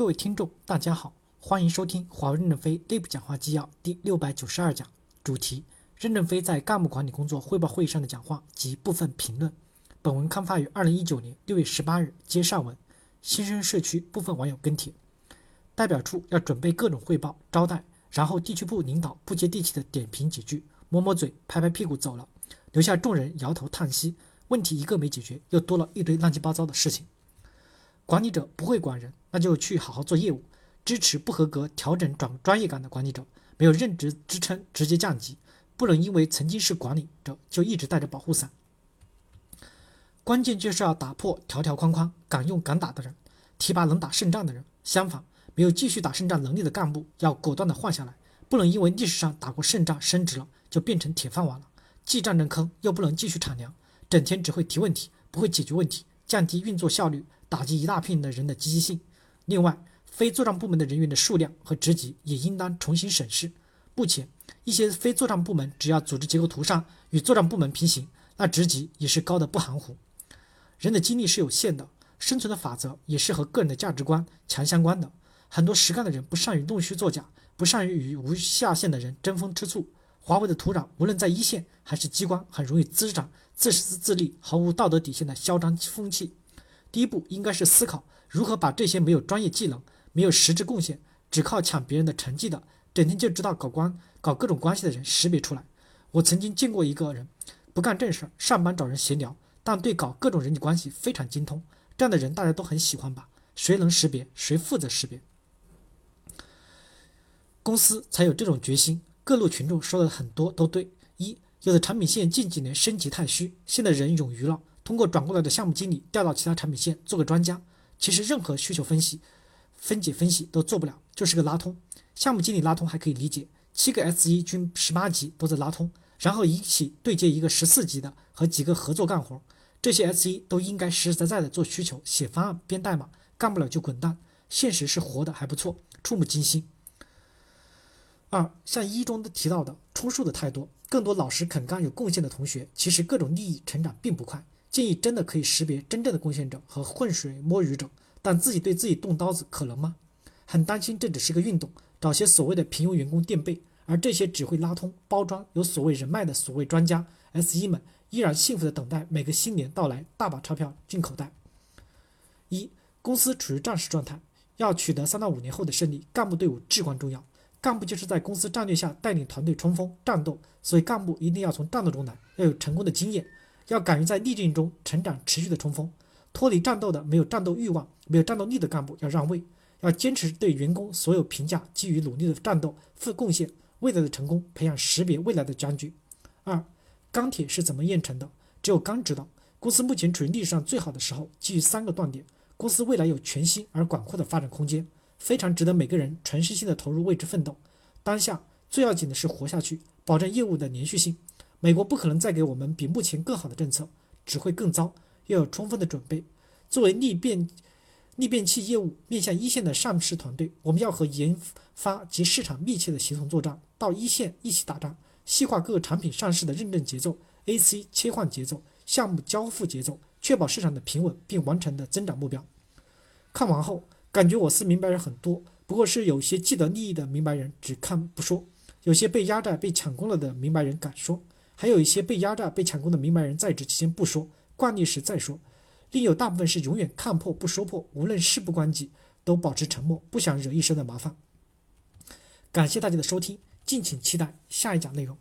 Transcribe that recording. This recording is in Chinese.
各位听众，大家好，欢迎收听华为任正非内部讲话纪要第六百九十二讲，主题：任正非在干部管理工作汇报会议上的讲话及部分评论。本文刊发于二零一九年六月十八日，接上文。新生社区部分网友跟帖：代表处要准备各种汇报招待，然后地区部领导不接地气的点评几句，摸摸嘴，拍拍屁股走了，留下众人摇头叹息。问题一个没解决，又多了一堆乱七八糟的事情。管理者不会管人，那就去好好做业务，支持不合格调整转专业岗的管理者，没有任职支撑直接降级，不能因为曾经是管理者就一直带着保护伞。关键就是要打破条条框框，敢用敢打的人，提拔能打胜仗的人。相反，没有继续打胜仗能力的干部要果断的换下来，不能因为历史上打过胜仗升职了就变成铁饭碗了，既战争坑又不能继续产粮。整天只会提问题，不会解决问题，降低运作效率，打击一大片的人的积极性。另外，非作战部门的人员的数量和职级也应当重新审视。目前，一些非作战部门只要组织结构图上与作战部门平行，那职级也是高的不含糊。人的精力是有限的，生存的法则也是和个人的价值观强相关的。很多实干的人不善于弄虚作假，不善于与无下限的人争风吃醋。华为的土壤，无论在一线还是机关，很容易滋长自私自利、毫无道德底线的嚣张风气。第一步应该是思考如何把这些没有专业技能、没有实质贡献、只靠抢别人的成绩的、整天就知道搞关、搞各种关系的人识别出来。我曾经见过一个人，不干正事，上班找人闲聊，但对搞各种人际关系非常精通。这样的人大家都很喜欢吧？谁能识别，谁负责识别，公司才有这种决心。各路群众说的很多都对。一，有的产品线近几年升级太虚，现在人冗余了，通过转过来的项目经理调到其他产品线做个专家。其实任何需求分析、分解分析都做不了，就是个拉通。项目经理拉通还可以理解，七个 S 一均十八级都在拉通，然后一起对接一个十四级的和几个合作干活。这些 S 一都应该实实在在的做需求、写方案、编代码，干不了就滚蛋。现实是活的还不错，触目惊心。二，像一中提到的，充数的太多，更多老实肯干有贡献的同学，其实各种利益成长并不快。建议真的可以识别真正的贡献者和浑水摸鱼者，但自己对自己动刀子可能吗？很担心这只是个运动，找些所谓的平庸员工垫背，而这些只会拉通包装、有所谓人脉的所谓专家 SE 们，依然幸福的等待每个新年到来，大把钞票进口袋。一，公司处于战时状态，要取得三到五年后的胜利，干部队伍至关重要。干部就是在公司战略下带领团队冲锋战斗，所以干部一定要从战斗中来，要有成功的经验，要敢于在逆境中成长，持续的冲锋。脱离战斗的、没有战斗欲望、没有战斗力的干部要让位，要坚持对员工所有评价基于努力的战斗负贡献，未来的成功培养识别未来的将军。二，钢铁是怎么炼成的？只有钢知道。公司目前处于历史上最好的时候，基于三个断点，公司未来有全新而广阔的发展空间。非常值得每个人全身心的投入为之奋斗。当下最要紧的是活下去，保证业务的连续性。美国不可能再给我们比目前更好的政策，只会更糟。要有充分的准备。作为逆变逆变器业务面向一线的上市团队，我们要和研发及市场密切的协同作战，到一线一起打仗，细化各个产品上市的认证节奏、AC 切换节奏、项目交付节奏，确保市场的平稳并完成的增长目标。看完后。感觉我司明白人很多，不过是有些既得利益的明白人只看不说，有些被压榨、被抢功了的明白人敢说，还有一些被压榨、被抢功的明白人在职期间不说，惯例时再说，另有大部分是永远看破不说破，无论事不关己都保持沉默，不想惹一身的麻烦。感谢大家的收听，敬请期待下一讲内容。